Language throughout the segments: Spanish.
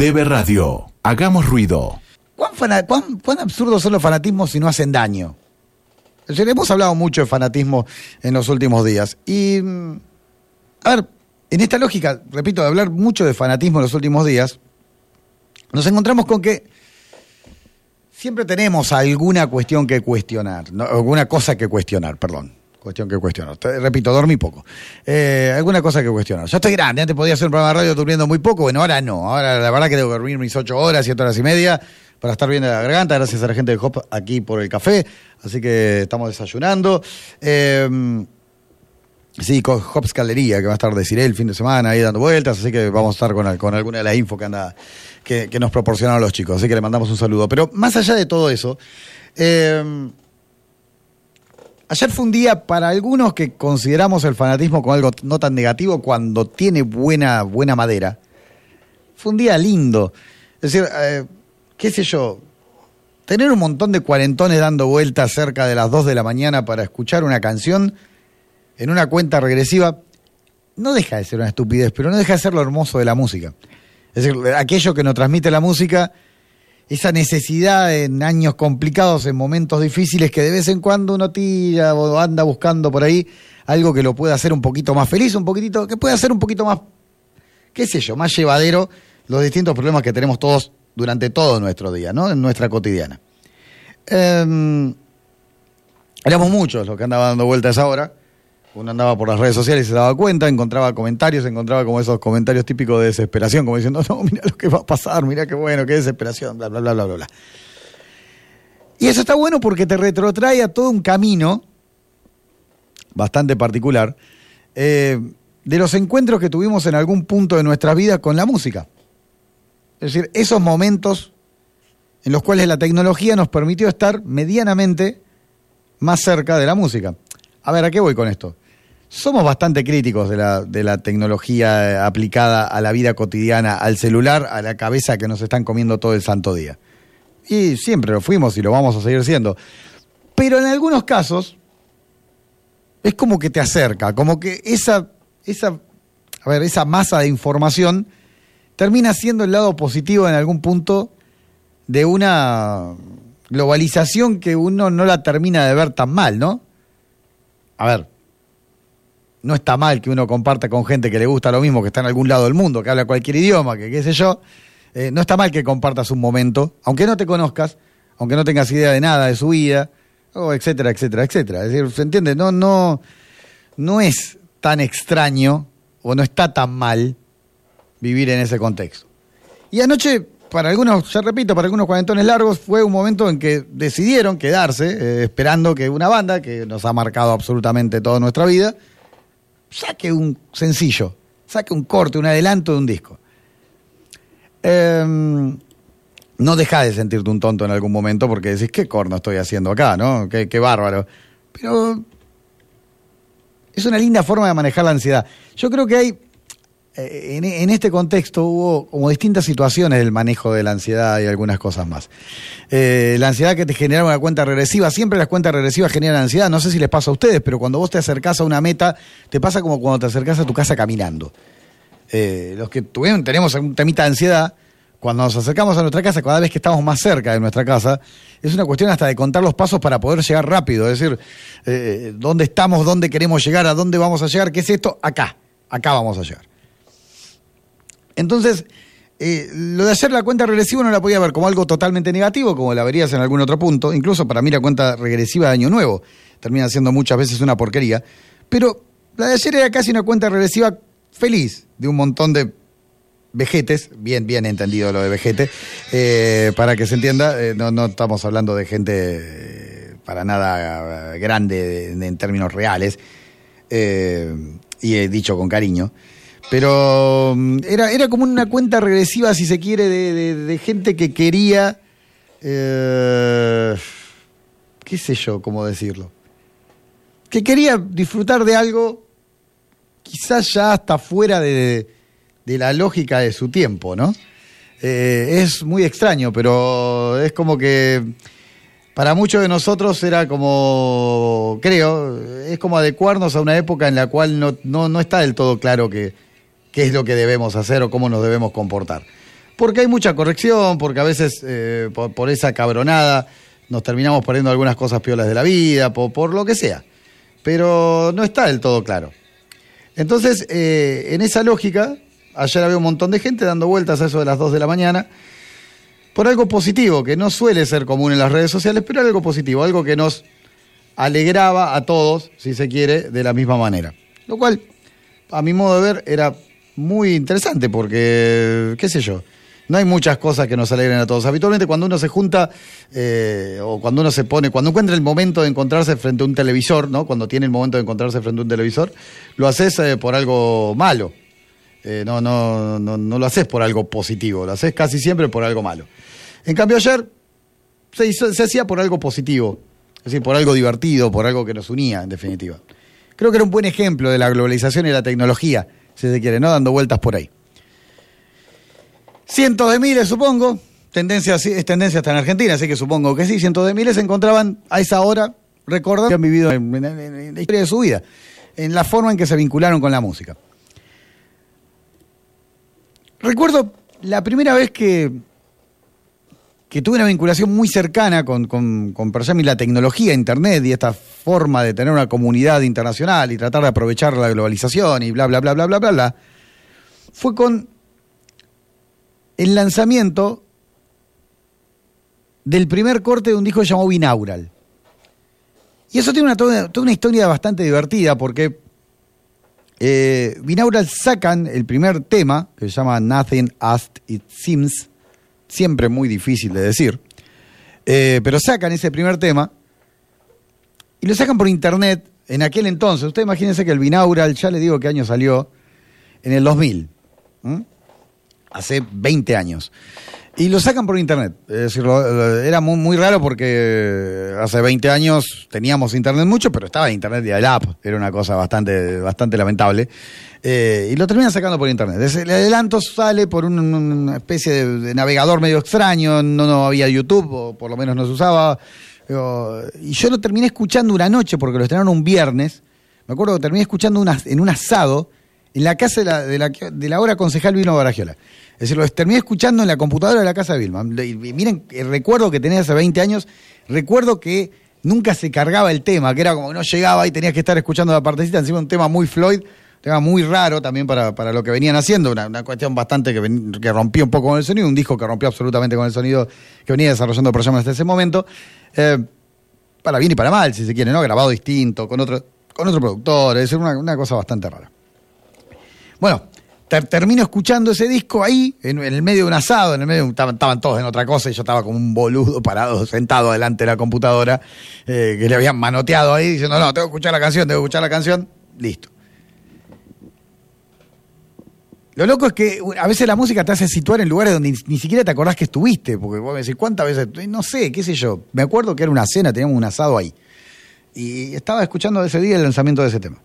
Debe Radio. Hagamos ruido. ¿Cuán, absurdos son los fanatismos si no hacen daño? Hemos hablado mucho de fanatismo en los últimos días. Y, mm, a ver, en esta lógica, repito, de hablar mucho de fanatismo en los últimos días, nos encontramos con que siempre tenemos alguna cuestión que cuestionar, alguna cosa que cuestionar, perdón. Cuestión que cuestionar. Te- repito, dormí poco. Eh, alguna cosa que cuestionar. Yo estoy grande, antes podía hacer un programa de radio durmiendo muy poco, bueno, ahora no. Ahora la verdad que que dormir mis ocho horas, siete horas y media para estar bien de la garganta, gracias a la gente de Hop aquí por el café. Así que estamos desayunando. Eh, Sí, con Hops Galería, que va a estar de Cirel el fin de semana ahí dando vueltas, así que vamos a estar con, con alguna de la info que anda que, nos proporcionaron los chicos, así que le mandamos un saludo. Pero más allá de todo eso, eh, ayer fue un día para algunos que consideramos el fanatismo como algo no tan negativo cuando tiene buena, buena madera. Fue un día lindo. Es decir, eh, qué sé yo, tener un montón de cuarentones dando vueltas cerca de las 2 de la mañana para escuchar una canción en una cuenta regresiva, no deja de ser una estupidez, pero no deja de ser lo hermoso de la música. Es decir, aquello que nos transmite la música, esa necesidad en años complicados, en momentos difíciles, que de vez en cuando uno tira o anda buscando por ahí algo que lo pueda hacer un poquito más feliz, un poquitito, que pueda hacer un poquito más, qué sé yo, más llevadero los distintos problemas que tenemos todos durante todo nuestro día, ¿no? En nuestra cotidiana. Em, éramos muchos los que andaban dando vueltas ahora. Uno andaba por las redes sociales y se daba cuenta, encontraba comentarios, encontraba como esos comentarios típicos de desesperación, como diciendo, no, mira lo que va a pasar, mira qué bueno, qué desesperación, bla, bla, bla, bla, bla. Y eso está bueno porque te retrotrae a todo un camino bastante particular eh, de los encuentros que tuvimos en algún punto de nuestra vida con la música. Es decir, esos momentos en los cuales la tecnología nos permitió estar medianamente más cerca de la música. A ver, ¿a qué voy con esto? Somos bastante críticos de la, de la tecnología eh, aplicada a la vida cotidiana, al celular, a la cabeza que nos están comiendo todo el santo día. Y siempre lo fuimos y lo vamos a seguir siendo. Pero en algunos casos es como que te acerca, como que esa, esa, a ver, esa masa de información termina siendo el lado positivo en algún punto de una globalización que uno no la termina de ver tan mal, ¿no? A ver, no está mal que uno comparta con gente que le gusta lo mismo, que está en algún lado del mundo, que habla cualquier idioma, que qué sé yo. Eh, no está mal que compartas un momento, aunque no te conozcas, aunque no tengas idea de nada de su vida, o etcétera, etcétera, etcétera. Es decir, ¿se entiende? No, no, no es tan extraño o no está tan mal vivir en ese contexto. Y anoche, para algunos, ya repito, para algunos cuarentones largos, fue un momento en que decidieron quedarse, eh, esperando que una banda que nos ha marcado absolutamente toda nuestra vida, saque un sencillo, saque un corte, un adelanto de un disco. Em, no deja de sentirte un tonto en algún momento porque decís, ¿qué corno estoy haciendo acá? ¿no? Qué, bárbaro. Pero es una linda forma de manejar la ansiedad. Yo creo que hay, en, en este contexto hubo como distintas situaciones del manejo de la ansiedad y algunas cosas más. Eh, la ansiedad que te genera una cuenta regresiva, siempre las cuentas regresivas generan ansiedad, no sé si les pasa a ustedes, pero cuando vos te acercás a una meta, te pasa como cuando te acercás a tu casa caminando. Eh, los que tuvieron, tenemos un temita de ansiedad, cuando nos acercamos a nuestra casa, cada vez que estamos más cerca de nuestra casa, es una cuestión hasta de contar los pasos para poder llegar rápido. Es decir, eh, dónde estamos, dónde queremos llegar, a dónde vamos a llegar, qué es esto, acá, acá vamos a llegar. Entonces, eh, lo de hacer la cuenta regresiva no la podía ver como algo totalmente negativo, como la verías en algún otro punto. Incluso para mí la cuenta regresiva de Año Nuevo termina siendo muchas veces una porquería. Pero la de ayer era casi una cuenta regresiva feliz de un montón de vejetes, bien, bien entendido lo de vejete, eh, para que se entienda, eh, no, no estamos hablando de gente para nada grande en, términos reales, y he dicho con cariño, pero mm, era, era como una cuenta regresiva, si se quiere, de, de- gente que quería, eh, qué sé yo, cómo decirlo, que quería disfrutar de algo quizás ya hasta fuera de, de la lógica de su tiempo, ¿no? Eh, es muy extraño, pero es como que para muchos de nosotros era como, creo, es como adecuarnos a una época en la cual no, no, no está del todo claro que- qué es lo que debemos hacer o cómo nos debemos comportar. porque hay mucha corrección, porque a veces eh, por, esa cabronada nos terminamos perdiendo algunas cosas piolas de la vida, por, por lo que sea. Pero no está del todo claro. Entonces, eh, en esa lógica, ayer había un montón de gente dando vueltas a eso de las 2 de la mañana por algo positivo, que no suele ser común en las redes sociales, pero algo positivo, algo que nos alegraba a todos, si se quiere, de la misma manera. Lo cual, a mi modo de ver, era muy interesante porque, qué sé yo, no hay muchas cosas que nos alegren a todos. Habitualmente cuando uno se junta eh, o cuando uno se pone, cuando encuentra el momento de encontrarse frente a un televisor, ¿no? Cuando tiene el momento de encontrarse frente a un televisor, lo haces eh, por algo malo. Eh, no, no, no, no lo haces por algo positivo, lo haces casi siempre por algo malo. En cambio ayer se, hizo- se hacía por algo positivo, es decir, por algo divertido, por algo que nos unía, en definitiva. Creo que era un buen ejemplo de la globalización y la tecnología, si se quiere, ¿no? Dando vueltas por ahí. Cientos de miles, supongo. Tendencia, es tendencia hasta en Argentina, así que supongo que sí. Cientos de miles se encontraban a esa hora recordando que han vivido en la historia de su vida, en la forma en que se vincularon con la música. Recuerdo la primera vez que, que tuve una vinculación muy cercana con, con, con ejemplo, la tecnología, Internet y esta forma de tener una comunidad internacional y tratar de aprovechar la globalización y bla, bla, bla, bla, bla, bla, bla, fue con el lanzamiento del primer corte de un disco llamado Binaural. Y eso tiene una, toda una historia bastante divertida porque eh, Binaural sacan el primer tema, que se llama Nothing As It Seems, siempre muy difícil de decir, eh, pero sacan ese primer tema y lo sacan por internet en aquel entonces. Ustedes imagínense que el Binaural, ya le digo qué año salió, en el 2000, ¿m? hace 20 años. Y lo sacan por internet. Es decir, era muy, muy raro porque hace 20 años teníamos internet mucho, pero estaba internet de app. Era una cosa bastante, bastante lamentable. Eh, y lo terminan sacando por internet. El adelanto sale por un- una especie de, navegador medio extraño. No, no había YouTube, o por lo menos no se usaba. Y yo lo terminé escuchando una noche porque lo estrenaron un viernes. Me acuerdo que terminé escuchando una- en un asado en la casa de la, de la, de la hora concejal Vilma Baragiola. Es decir, lo terminé escuchando en la computadora de la casa de Vilma. Y miren, el recuerdo que tenía hace 20 años, recuerdo que nunca se cargaba el tema, que era como que no llegaba y tenías que estar escuchando la partecita, encima un tema muy Floyd, un tema muy raro también para, para lo que venían haciendo, una, cuestión bastante que, ven- que rompía un poco con el sonido, un disco que rompió absolutamente con el sonido que venía desarrollando el programa hasta ese momento. Eh, para bien y para mal, si se quiere, ¿no? Grabado distinto, con otro, con otro productor, es decir, una, una cosa bastante rara. Bueno, ter- termino escuchando ese disco ahí, en, el medio de un asado, en el medio, estaban, estaban todos en otra cosa y yo estaba como un boludo parado, sentado delante de la computadora, eh, que le habían manoteado ahí, diciendo, no, tengo que escuchar la canción, tengo que escuchar la canción, listo. Lo loco es que a veces la música te hace situar en lugares donde ni, ni siquiera te acordás que estuviste, porque vos me decís, ¿cuántas veces? No sé, qué sé yo. Me acuerdo que era una cena, teníamos un asado ahí. Y estaba escuchando ese día el lanzamiento de ese tema.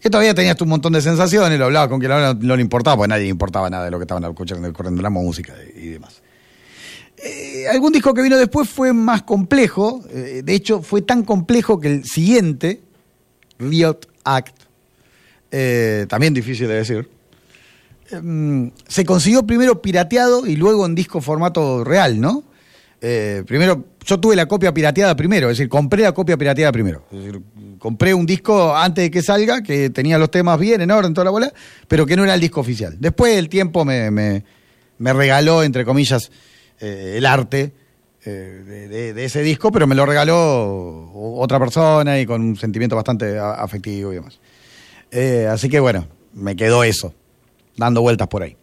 Que todavía tenías un montón de sensaciones, lo hablaba con quien no, no le importaba, porque nadie le importaba nada de lo que estaban escuchando, corriendo la música y demás. Eh, algún disco que vino después fue más complejo, eh, de hecho fue tan complejo que el siguiente, Riot Act, eh, también difícil de decir, eh, se consiguió primero pirateado y luego en disco formato real, ¿no? Eh, primero, yo tuve la copia pirateada primero, es decir, compré la copia pirateada primero. Es decir, compré un disco antes de que salga, que tenía los temas bien, en orden, toda la bola, pero que no era el disco oficial. Después el tiempo me, me- regaló, entre comillas, eh, el arte eh, de, ese disco, pero me lo regaló otra persona y con un sentimiento bastante afectivo y demás. Así que bueno, me quedó eso, dando vueltas por ahí.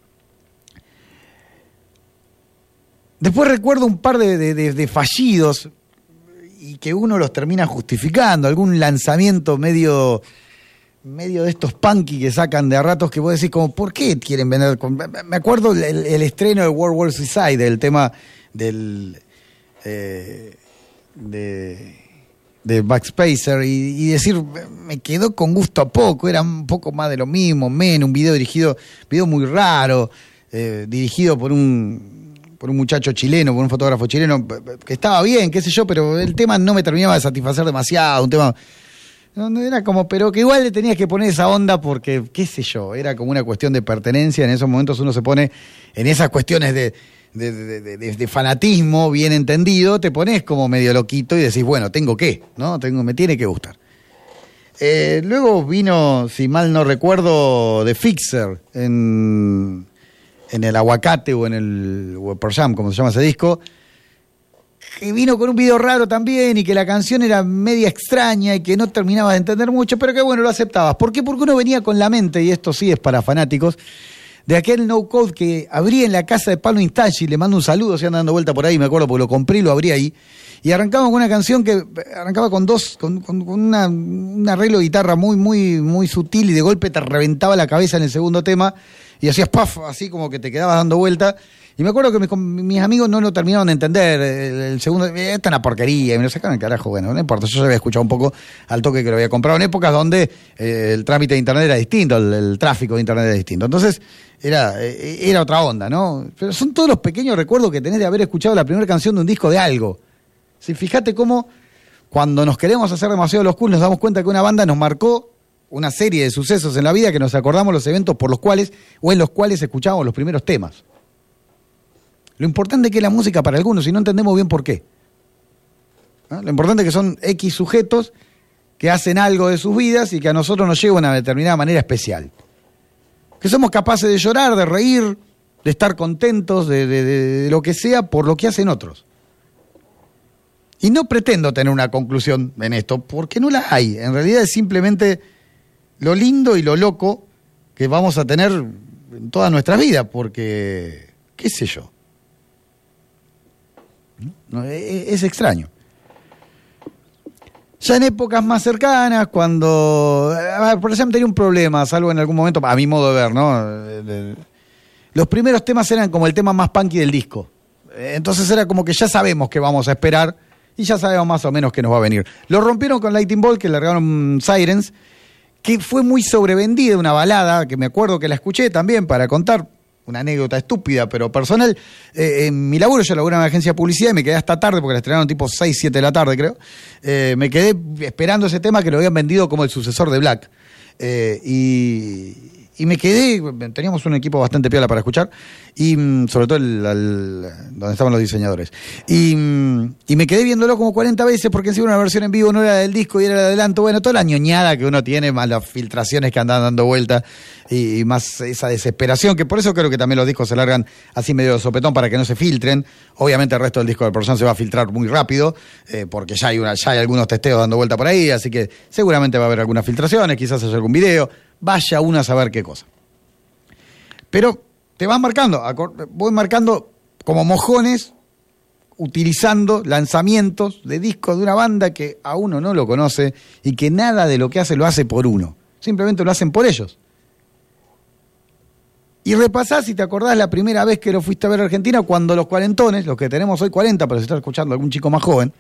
Después recuerdo un par de, de- de- fallidos y que uno los termina justificando, algún lanzamiento medio medio de estos punky que sacan de a ratos que vos decís como, ¿por qué quieren vender? con-?" Me acuerdo el, el estreno de World War Suicide, del tema del eh, de, de Backspacer y, decir, me quedó con gusto a poco, era un poco más de lo mismo, menos, un video dirigido, video muy raro, eh, dirigido por un por un muchacho chileno, por un fotógrafo chileno, que estaba bien, qué sé yo, pero el tema no me terminaba de satisfacer demasiado, un tema Era como, pero que igual le tenías que poner esa onda porque, qué sé yo, era como una cuestión de pertenencia. En esos momentos uno se pone en esas cuestiones de- de fanatismo bien entendido, te pones como medio loquito y decís, bueno, tengo que, ¿no? Tengo, me tiene que gustar. Eh, luego vino, si mal no recuerdo, The Fixer en, en el Aguacate o en el Pearl Jam, como se llama ese disco, que vino con un video raro también y que la canción era media extraña y que no terminaba de entender mucho, pero que bueno, lo aceptabas. ¿Por qué? Porque uno venía con la mente, y esto sí es para fanáticos, de aquel no code que abrí en la casa de Pablo Instachi, le mando un saludo, se anda dando vuelta por ahí, me acuerdo porque lo compré y lo abrí ahí. Y arrancaba con una canción que arrancaba con dos, con, con- con una- un arreglo de guitarra muy, muy, muy sutil y de golpe te reventaba la cabeza en el segundo tema y hacías puff, así como que te quedabas dando vuelta. Y me acuerdo que mis, amigos no lo terminaron de entender. El, el segundo, eh, esta es una porquería, y me lo sacaron al carajo. Bueno, no importa, yo ya había escuchado un poco al toque que lo había comprado en épocas donde eh, el trámite de internet era distinto, el, el tráfico de internet era distinto. Entonces, era, eh, era otra onda, ¿no? Pero son todos los pequeños recuerdos que tenés de haber escuchado la primera canción de un disco de algo. Si fíjate cómo cuando nos queremos hacer demasiado los cool nos damos cuenta que una banda nos marcó una serie de sucesos en la vida que nos acordamos los eventos por los cuales o en los cuales escuchábamos los primeros temas. Lo importante es que es la música para algunos y no entendemos bien por qué. Lo importante es que son X sujetos que hacen algo de sus vidas y que a nosotros nos llega de una determinada manera especial. Que somos capaces de llorar, de reír, de estar contentos, de- de- de lo que sea por lo que hacen otros. Y no pretendo tener una conclusión en esto, porque no la hay. En realidad es simplemente lo lindo y lo loco que vamos a tener en toda nuestra vida, porque, qué sé yo. E- e- Es extraño. Ya en épocas más cercanas, cuando. Por ejemplo, tenía un problema, salvo en algún momento, a mi modo de ver, ¿no? Los primeros temas eran como el tema más punky del disco. Entonces era como que ya sabemos que vamos a esperar y ya sabemos más o menos que nos va a venir. Lo rompieron con Lightning Ball, que le regalaron Sirens, que fue muy sobrevendida, una balada, que me acuerdo que la escuché también para contar una anécdota estúpida, pero personal. Eh, en mi laburo yo laburo en una agencia de publicidad y me quedé hasta tarde, porque la estrenaron tipo 6, 7 de la tarde, creo. Eh, me quedé esperando ese tema que lo habían vendido como el sucesor de Black. Eh, y, y me quedé, teníamos un equipo bastante piola para escuchar, y mm, sobre todo el, al- donde estaban los diseñadores. Y, mm, y me quedé viéndolo como 40 veces porque encima una versión en vivo no era del disco y era el adelanto. Bueno, toda la ñoñada que uno tiene, más las filtraciones que andan dando vuelta y, y más esa desesperación, que por eso creo que también los discos se largan así medio de sopetón para que no se filtren. Obviamente el resto del disco de persona se va a filtrar muy rápido, eh, porque ya hay, una, ya hay algunos testeos dando vuelta por ahí, así que seguramente va a haber algunas filtraciones, quizás haya algún video, vaya uno a saber qué cosa. Pero te vas marcando, voy marcando como mojones, utilizando lanzamientos de discos de una banda que a uno no lo conoce y que nada de lo que hace lo hace por uno. Simplemente lo hacen por ellos. Y repasás si te acordás la primera vez que lo fuiste a ver a Argentina, cuando los cuarentones, los que tenemos hoy 40, pero si está escuchando algún chico más joven,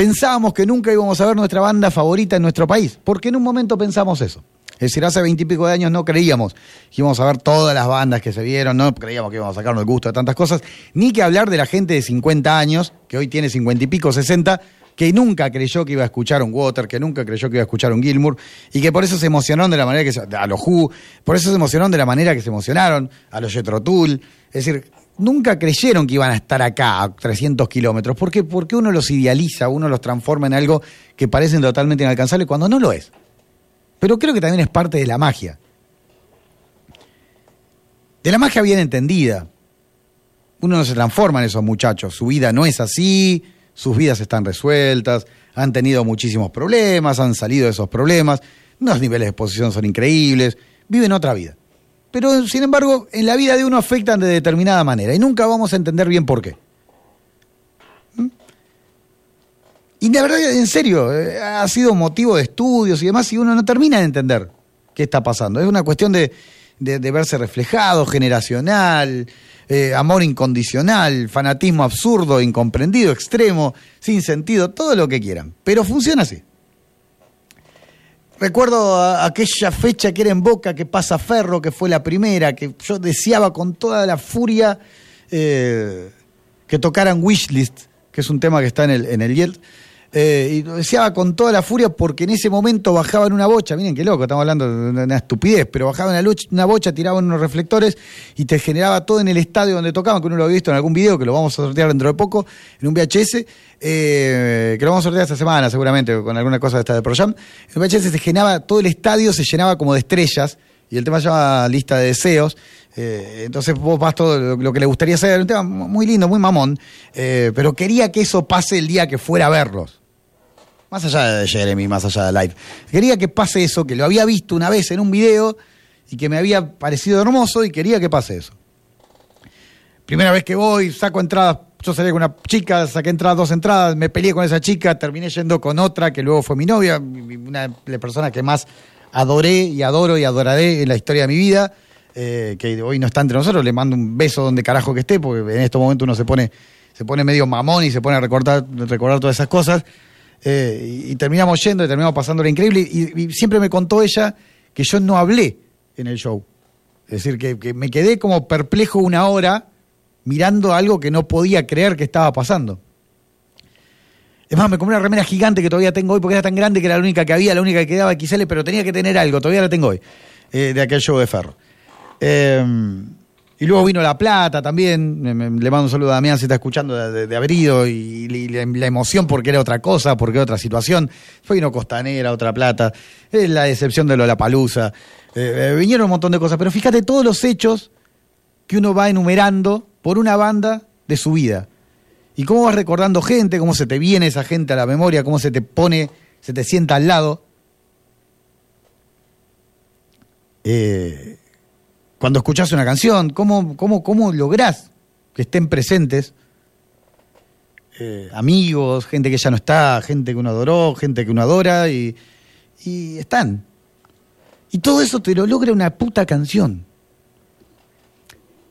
pensábamos que nunca íbamos a ver nuestra banda favorita en nuestro país, porque en un momento pensamos eso. Es decir, hace veintipico de años no creíamos que íbamos a ver todas las bandas que se vieron, no creíamos que íbamos a sacarnos el gusto de tantas cosas, ni que hablar de la gente de 50 años, que hoy tiene 50 y pico, 60, que nunca creyó que iba a escuchar un Water, que nunca creyó que iba a escuchar un Gilmour, y que por eso se emocionaron de la manera que se, a los Who, por eso se emocionaron de la manera que se emocionaron, a los Jethro Tull, es decir, nunca creyeron que iban a estar acá a 300 kilómetros, ¿por qué? Porque uno los idealiza, uno los transforma en algo que parecen totalmente inalcanzable cuando no lo es. Pero creo que también es parte de la magia. De la magia bien entendida. Uno no se transforma en esos muchachos. Su vida no es así, sus vidas están resueltas, han tenido muchísimos problemas, han salido de esos problemas, los niveles de exposición son increíbles, viven otra vida. Pero, sin embargo, en la vida de uno afectan de determinada manera y nunca vamos a entender bien por qué. Y de verdad, en serio, eh, ha sido motivo de estudios y demás, y uno no termina de entender qué está pasando. Es una cuestión de verse reflejado, generacional, eh, amor incondicional, fanatismo absurdo, incomprendido, extremo, sin sentido, todo lo que quieran. Pero funciona así. Recuerdo aquella fecha que era en Boca, que pasa Ferro, que fue la primera, que yo deseaba con toda la furia eh, que tocaran Wishlist, que es un tema que está en el, en el. Eh, y lo deseaba con toda la furia porque en ese momento bajaban una bocha, miren qué loco, estamos hablando de una estupidez, pero bajaban una, lucha- una bocha, tiraban unos reflectores y te generaba todo en el estadio donde tocaban, que uno lo había visto en algún video, que lo vamos a sortear dentro de poco, en un VHS, eh, que lo vamos a sortear esta semana seguramente, con alguna cosa de esta de ProJam. En un VHS se generaba, todo el estadio se llenaba como de estrellas, y el tema se lista de deseos. eh, entonces vos vas todo lo, que le gustaría hacer, un tema muy lindo, muy mamón, pero quería que eso pase el día que fuera a verlos. Más allá de Jeremy, más allá de Live. Quería que pase eso, que lo había visto una vez en un video y que me había parecido hermoso y quería que pase eso. Primera vez que voy, saco entradas. Yo salí con una chica, saqué entradas, dos entradas, me peleé con esa chica, terminé yendo con otra que luego fue mi novia, una de las personas que más adoré y adoro y adoraré en la historia de mi vida, eh, que hoy no está entre nosotros, le mando un beso donde carajo que esté, porque en estos momentos uno se pone, se pone medio mamón y se pone a recordar, recordar todas esas cosas. Eh, y, terminamos yendo y terminamos pasándola increíble. Y, siempre me contó ella que yo no hablé en el show. Es decir, que, que me quedé como perplejo una hora mirando algo que no podía creer que estaba pasando. Es más, me compré una remera gigante que todavía tengo hoy porque era tan grande que era la única que había, la única que quedaba XL, pero tenía que tener algo, todavía la tengo hoy, eh, de aquel show de Ferro. Eh, y luego vino La Plata también, le mando un saludo a Damián si está escuchando de, de- de haber ido, y, la emoción porque era otra cosa, porque era otra situación. Fue vino Costanera, otra Plata, eh, la decepción de Lollapalooza, eh, eh, vinieron un montón de cosas, pero fíjate todos los hechos que uno va enumerando por una banda de su vida. Y cómo vas recordando gente, cómo se te viene esa gente a la memoria, cómo se te pone, se te sienta al lado. Eh, cuando escuchás una canción, cómo, cómo, cómo lográs que estén presentes eh, amigos, gente que ya no está, gente que uno adoró, gente que uno adora y, y están. Y todo eso te lo logra una puta canción.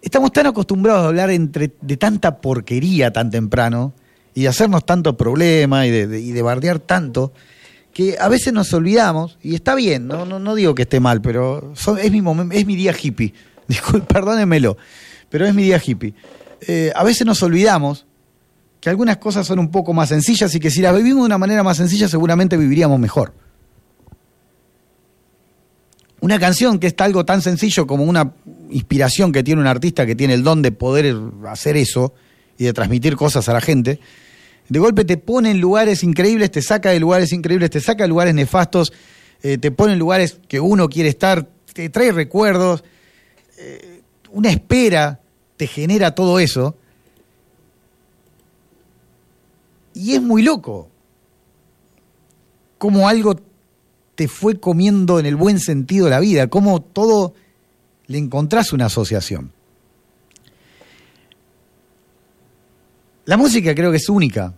Estamos tan acostumbrados a hablar entre, de tanta porquería tan temprano y de hacernos tanto problema y de, de- y de bardear tanto que a veces nos olvidamos, y está bien, no, no, no digo que esté mal, pero es, mi es mi día hippie. Perdónenmelo, pero es mi día hippie. Eh, a veces nos olvidamos que algunas cosas son un poco más sencillas y que si las vivimos de una manera más sencilla seguramente viviríamos mejor. Una canción que está algo tan sencillo como una inspiración que tiene un artista que tiene el don de poder hacer eso y de transmitir cosas a la gente, de golpe te pone en lugares increíbles, te saca de lugares increíbles, te saca de lugares nefastos, eh, te pone en lugares que uno quiere estar, te trae recuerdos, eh, una espera te genera todo eso. Y es muy loco cómo algo te fue comiendo en el buen sentido la vida, cómo todo le encontrás una asociación. La música creo que es única.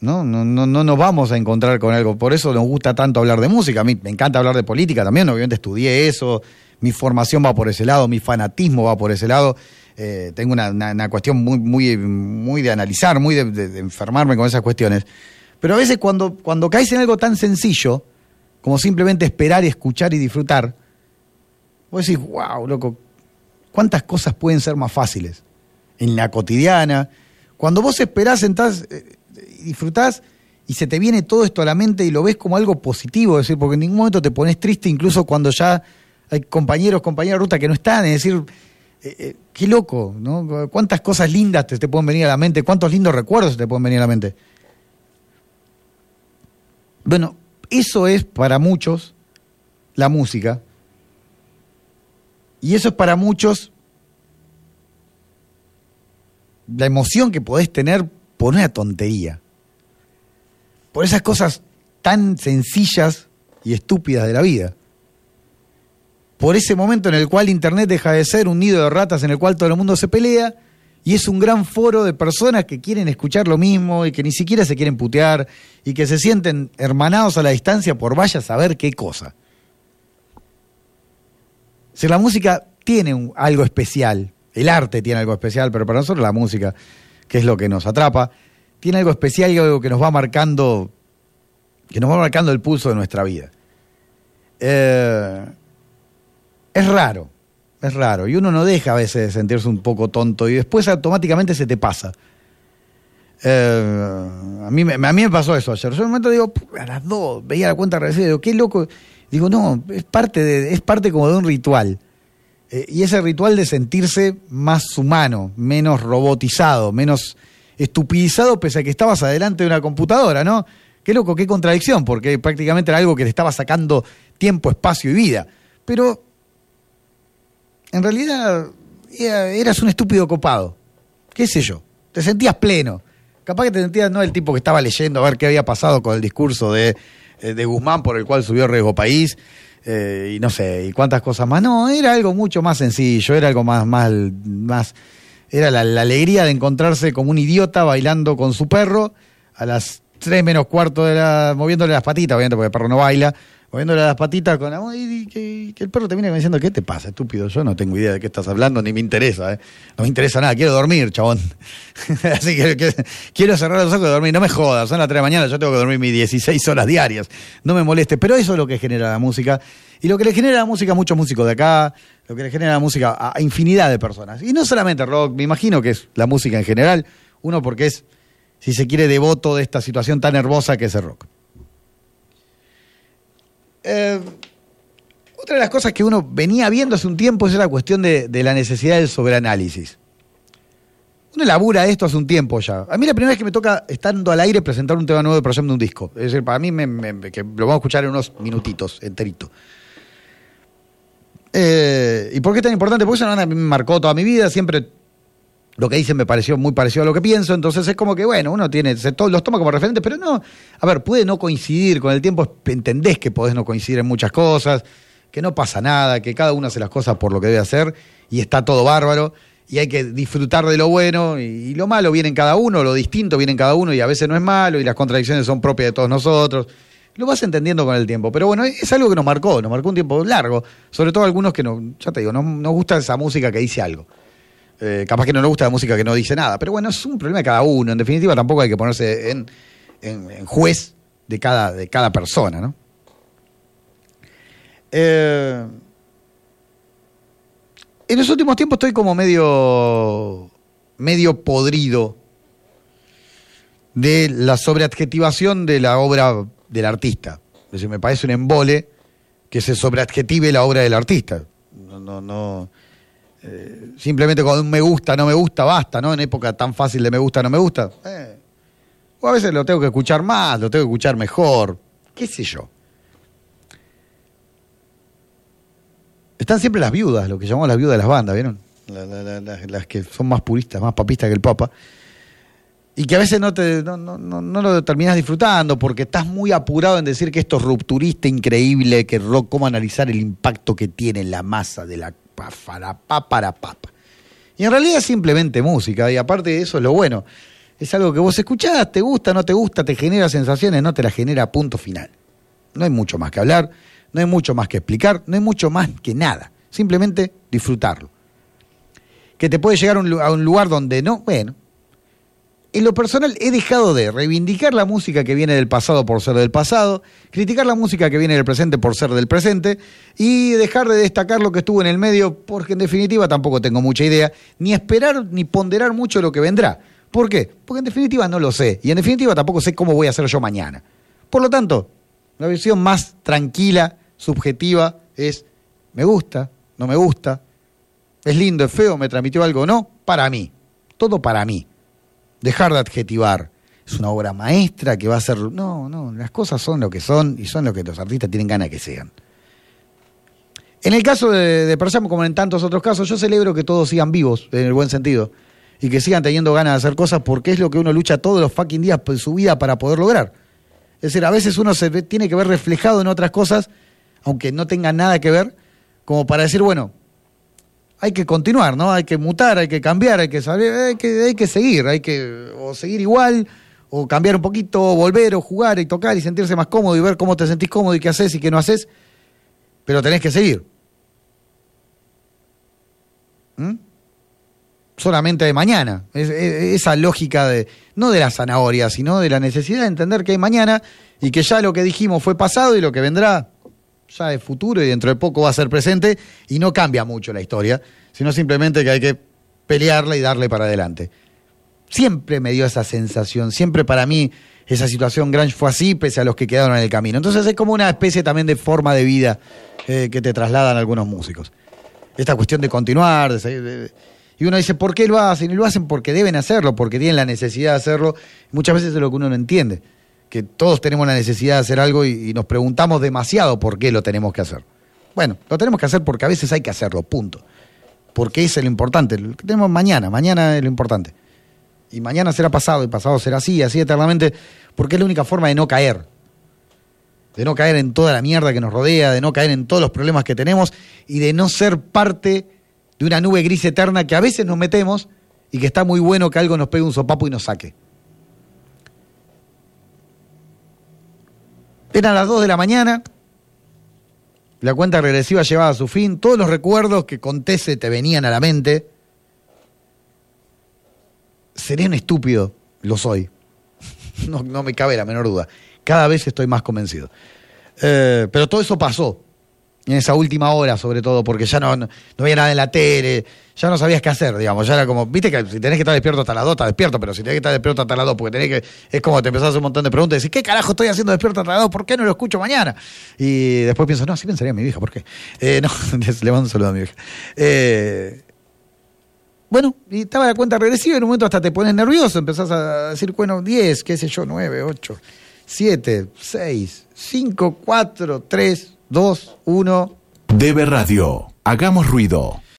¿no? No, no, no nos vamos a encontrar con algo. Por eso nos gusta tanto hablar de música. A mí me encanta hablar de política también. Obviamente estudié eso. Mi formación va por ese lado, mi fanatismo va por ese lado. Eh, tengo una, una- cuestión muy, muy, muy de analizar, muy de enfermarme con esas cuestiones. Pero a veces cuando, cuando caes en algo tan sencillo, como simplemente esperar, escuchar y disfrutar, vos decís, wow, loco, ¿cuántas cosas pueden ser más fáciles? En la cotidiana. Cuando vos esperás, sentás eh, y disfrutás y se te viene todo esto a la mente y lo ves como algo positivo, es decir, porque en ningún momento te pones triste, incluso cuando ya hay compañeros, compañeras de ruta que no están, es decir, eh, eh, qué loco, ¿no? Cuántas cosas lindas te, te pueden venir a la mente, cuántos lindos recuerdos te pueden venir a la mente. Bueno, eso es para muchos la música. Y eso es para muchos la emoción que podés tener por una tontería. Por esas cosas tan sencillas y estúpidas de la vida. Por ese momento en el cual Internet deja de ser un nido de ratas en el cual todo el mundo se pelea y es un gran foro de personas que quieren escuchar lo mismo y que ni siquiera se quieren putear y que se sienten hermanados a la distancia por vaya a saber qué cosa. Si la música tiene algo especial, el arte tiene algo especial, pero para nosotros la música, que es lo que nos atrapa, tiene algo especial y algo que nos va marcando, que nos va marcando el pulso de nuestra vida. Eh, es raro, es raro. Y uno no deja a veces de sentirse un poco tonto y después automáticamente se te pasa. Eh, a, mí, me- pasó eso ayer. Yo en un momento digo, "Pu- a las dos, veía la cuenta regresiva, digo, qué loco. Digo, no, es parte, de, es parte como de un ritual. Eh, y ese ritual de sentirse más humano, menos robotizado, menos estupidizado, pese a que estabas adelante de una computadora, ¿no? Qué loco, qué contradicción, porque prácticamente era algo que te estaba sacando tiempo, espacio y vida. Pero en realidad era- eras un estúpido copado. ¿Qué sé yo? Te sentías pleno. Capaz que te sentías, no el tipo que estaba leyendo a ver qué había pasado con el discurso de, eh, de Guzmán por el cual subió Riesgo País, eh, y no sé, y cuántas cosas más. No, era algo mucho más sencillo, era algo más, más, más era la, alegría de encontrarse como un idiota bailando con su perro a las tres menos cuarto de la, moviéndole las patitas, obviamente porque el perro no baila, moviéndole las patitas con amor, y, que, el perro te viene diciendo, ¿qué te pasa, estúpido? Yo no tengo idea de qué estás hablando, ni me interesa, ¿eh? No me interesa nada, quiero dormir, chabón. Así que, quiero cerrar los ojos y dormir, no me jodas, son las 3 de la mañana, yo tengo que dormir mis 16 horas diarias, no me moleste, pero eso es lo que genera la música, y lo que le genera la música a muchos músicos de acá, lo que le genera la música a infinidad de personas, y no solamente rock, me imagino que es la música en general, uno porque es, si se quiere, devoto de esta situación tan hermosa que es el rock. Eh, otra de las cosas que uno venía viendo hace un tiempo es la cuestión de, la necesidad del sobreanálisis. Uno labura esto hace un tiempo ya. A mí la primera vez que me toca, estando al aire, presentar un tema nuevo de Proyecto de un disco. Es decir, para mí, me- que lo vamos a escuchar en unos minutitos, enterito. Eh, ¿Y por qué es tan importante? Porque esa banda me marcó toda mi vida, siempre lo que dicen me pareció muy parecido a lo que pienso, entonces es como que, bueno, uno tiene, se to- los toma como referentes, pero no, a ver, puede no coincidir con el tiempo, entendés que podés no coincidir en muchas cosas, que no pasa nada, que cada uno hace las cosas por lo que debe hacer y está todo bárbaro y hay que disfrutar de lo bueno y, lo malo viene en cada uno, lo distinto viene en cada uno y a veces no es malo y las contradicciones son propias de todos nosotros. Lo vas entendiendo con el tiempo, pero bueno, es algo que nos marcó, nos marcó un tiempo largo, sobre todo algunos que no, ya te digo, no nos gusta esa música que dice algo. Eh, capaz que no nos gusta la música que no dice nada, pero bueno, es un problema de cada uno. En definitiva, tampoco hay que ponerse en, juez de cada, de cada persona, ¿no? Eh, en los últimos tiempos estoy como medio, medio podrido de la sobreadjetivación de la obra del artista. Es decir, me parece un embole que se sobreadjetive la obra del artista. No, no, no simplemente con un me gusta, no me gusta, basta, ¿no? En época tan fácil de me gusta, no me gusta. Eh, o a veces lo tengo que escuchar más, lo tengo que escuchar mejor, qué sé yo. Están siempre las viudas, lo que llamamos las viudas de las bandas, ¿vieron? La- la- la- la- las que son más puristas, más papistas que el Papa. Y que a veces no, te, no, no, no, lo terminas disfrutando porque estás muy apurado en decir que esto es rupturista, increíble, que rock, cómo analizar el impacto que tiene en la masa de la para para papa. Y en realidad es simplemente música, y aparte de eso es lo bueno. Es algo que vos escuchás, te gusta, no te gusta, te genera sensaciones, no te las genera punto final. No hay mucho más que hablar, no hay mucho más que explicar, no hay mucho más que nada. Simplemente disfrutarlo. Que te puede llegar a un lugar donde no, bueno, en lo personal he dejado de reivindicar la música que viene del pasado por ser del pasado, criticar la música que viene del presente por ser del presente y dejar de destacar lo que estuvo en el medio porque en definitiva tampoco tengo mucha idea, ni esperar ni ponderar mucho lo que vendrá. ¿Por qué? Porque en definitiva no lo sé y en definitiva tampoco sé cómo voy a hacer yo mañana. Por lo tanto, la visión más tranquila, subjetiva, es me gusta, no me gusta, es lindo, es feo, me transmitió algo o no, para mí, todo para mí dejar de adjetivar. Es una obra maestra que va a ser. No, no, las cosas son lo que son y son lo que los artistas tienen ganas que sean. En el caso de, de como en tantos otros casos, yo celebro que todos sigan vivos, en el buen sentido, y que sigan teniendo ganas de hacer cosas porque es lo que uno lucha todos los fucking días de su vida para poder lograr. Es decir, a veces uno se tiene que ver reflejado en otras cosas, aunque no tengan nada que ver, como para decir, bueno, hay que continuar, ¿no? Hay que mutar, hay que cambiar, hay que saber, hay que, seguir, hay que o seguir igual, o cambiar un poquito, o volver, o jugar y tocar y sentirse más cómodo y ver cómo te sentís cómodo y qué haces y qué no haces, pero tenés que seguir. ¿Mm? Solamente de mañana. Es- es- esa lógica de, no de la zanahoria, sino de la necesidad de entender que hay mañana y que ya lo que dijimos fue pasado y lo que vendrá ya es futuro y dentro de poco va a ser presente y no cambia mucho la historia, sino simplemente que hay que pelearla y darle para adelante. siempre me dio esa sensación, siempre para mí esa situación grunge fue así, pese a los que quedaron en el camino. Entonces es como una especie también de forma de vida eh, que te trasladan algunos músicos. Esta cuestión de continuar, de seguir, y uno dice, ¿por qué lo hacen? Y lo hacen porque deben hacerlo, porque tienen la necesidad de hacerlo. Muchas veces es lo que uno no entiende, que todos tenemos la necesidad de hacer algo y, nos preguntamos demasiado por qué lo tenemos que hacer. Bueno, lo tenemos que hacer porque a veces hay que hacerlo, punto. Porque es lo importante. Lo que tenemos mañana, mañana es lo importante. Y mañana será pasado, y pasado será así, así eternamente, porque es la única forma de no caer. De no caer en toda la mierda que nos rodea, de no caer en todos los problemas que tenemos y de no ser parte de una nube gris eterna que a veces nos metemos y que está muy bueno que algo nos pegue un sopapo y nos saque. Eran las 2 de la mañana, la cuenta regresiva llevaba a su fin, todos los recuerdos que conté se te venían a la mente. Seré un estúpido, lo soy. No, no me cabe la menor duda. Cada vez estoy más convencido. Eh, pero todo eso pasó. En esa última hora, sobre todo, porque ya no, no, había nada en la tele, ya no sabías qué hacer, digamos. Ya era como, viste que si tenés que estar despierto hasta las 2, estás despierto, pero si tenés que estar despierto hasta las 2, porque tenés que. Es como te empezás a hacer un montón de preguntas y decís, ¿qué carajo estoy haciendo despierto hasta las 2? ¿Por qué no lo escucho mañana? Y después pienso, no, así pensaría mi vieja, ¿por qué? Eh, no, le mando un saludo a mi vieja. Eh, bueno, y estaba la cuenta regresiva en un momento hasta te pones nervioso, empezás a decir, bueno, 10, qué sé yo, 9, 8, 7, 6, 5, 4, 3, 2, 1. DB Radio. Hagamos ruido.